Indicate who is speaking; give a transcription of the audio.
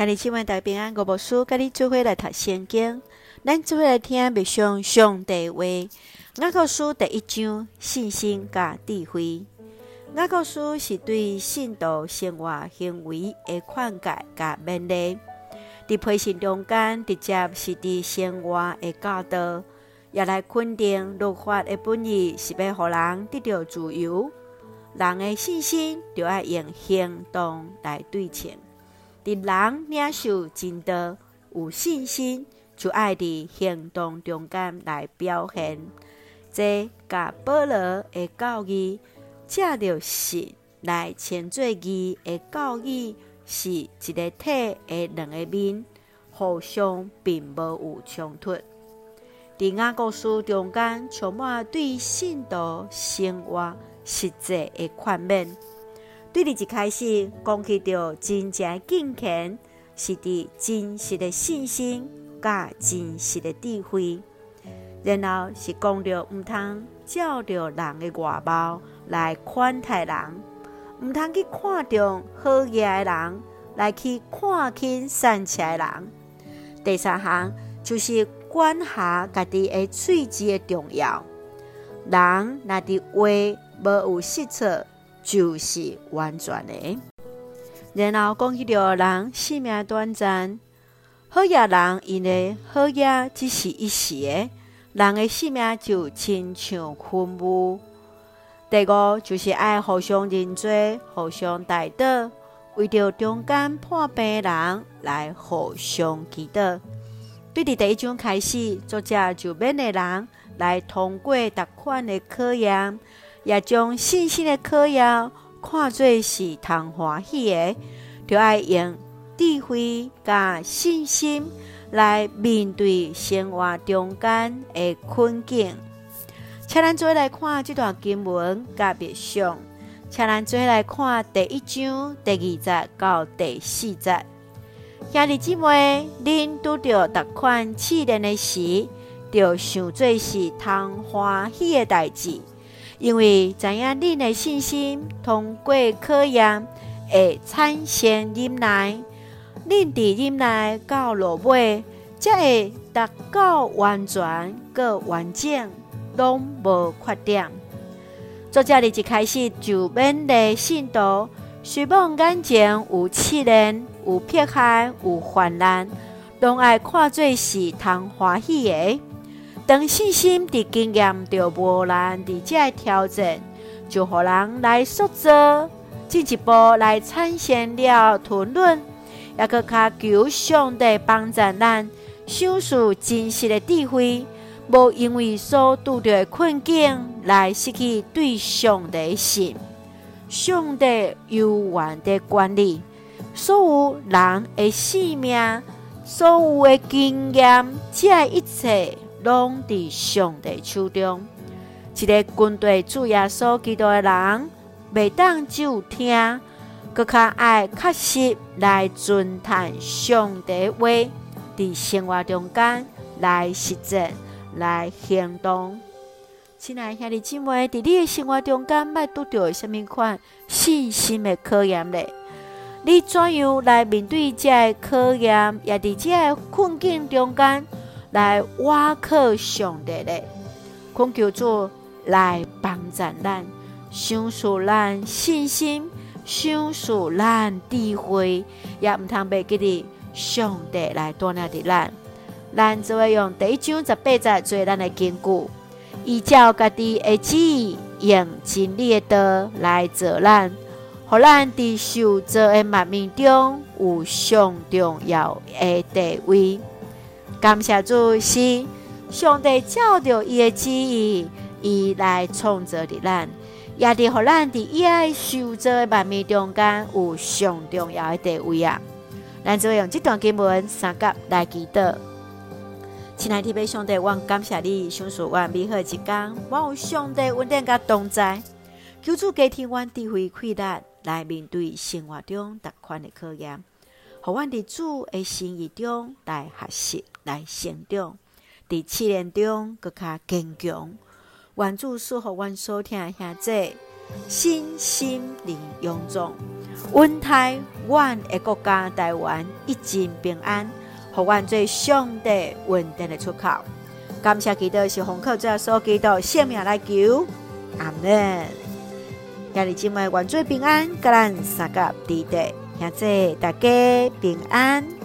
Speaker 1: 今日新闻大平安，我无书甲你做伙来读圣经，咱做伙来听默想上帝话。雅各书第一章，信心甲智慧。雅各书是对信徒生活行为的劝诫甲勉励，伫培训中间，直接是伫生活的教导，也来肯定律法的本意是要互人得到自由。人的信心就要用行动来对称。伫人领受真道有信心，就爱伫行动中间来表现。这甲保罗的教义，借着信来称作义的教义，是一个体的两个面，互相并无有冲突。伫雅各书中间，充满对信徒生活实际的劝勉。对你一开始讲起着真正敬虔，是伫真实的信心甲真实的智慧，然后是讲着毋通照着人的外貌来款待人，毋通去看重好嘢的人来去看轻善巧的人。第三项就是管辖家己的喙舌的重要，人若伫话无有失错。就是完全的，然后讲起着人性命短暂，好野人因为好野只是一时的，人的性命就亲像云雾。第五就是爱互相认罪，互相代祷，为着中间破病人来互相祈祷。对伫第一章开始，作者就勉励人来通过逐款的考验。也将信心的考验看作是通欢喜的，就要用智慧加信心来面对生活中间的困境。请咱做来看这段经文甲别相，请咱做来看第一章第二节到第四节。兄弟姊妹，恁拄着逐款试炼的时，就想做是通欢喜的代志。因为知影恁的信心通过考验，会产生忍耐，恁伫忍耐到落尾，才会达到完全个完整，拢无缺点。作者伫一开始就勉励信徒，希望眼前有试炼、有迫害、有患难，拢爱看作是通欢喜的。当信心伫经验着无难伫遮挑战，就互人来塑造，进一步来产生了吞论，也搁较求上帝帮助咱，享受真实的智慧，无因为所拄着的困境来失去对上帝的信。上帝有完的管理所有人的性命，所有的经验，遮一切。拢伫上帝手中，一个军队主耶稣基督的人，袂当只有听，阁较爱确实来遵探上帝话，伫生活中间来实践、来行动。亲爱兄弟姊妹，伫你的生活中间，麦拄着什么款信心的考验咧？你怎样来面对这个考验？也伫这个困境中间？来挖靠上帝的，恳求主来帮助咱，享受咱信心，享受咱智慧，也毋通袂记得上帝来带领着咱。咱就会用第一章十八节做咱的根据，依照家己的旨意，用真理的道来做咱，互咱伫受造的万民中有上重要的地位。感谢主，是上帝照着伊的旨意，伊来创造的咱，也伫互咱伫伊爱受造的万民中间有上重要的地位啊！咱就用这段经文三甲来祈祷。亲爱的弟兄姊妹，我感谢你，享受我美好一天，我有上帝稳定甲同在，求主加添阮智慧开达，来面对生活中逐款的考验。互阮伫主的心意中来学习、来成长，伫试炼中更较坚强。愿主赐福阮所听的兄姐，身心灵勇壮，稳台湾的国家台湾一尽平安，互阮做上帝稳定的出口。感谢基督是红客最后所基督性命来求，阿门。今日今晚愿做平安，甲咱三甲地地，现在大家平安。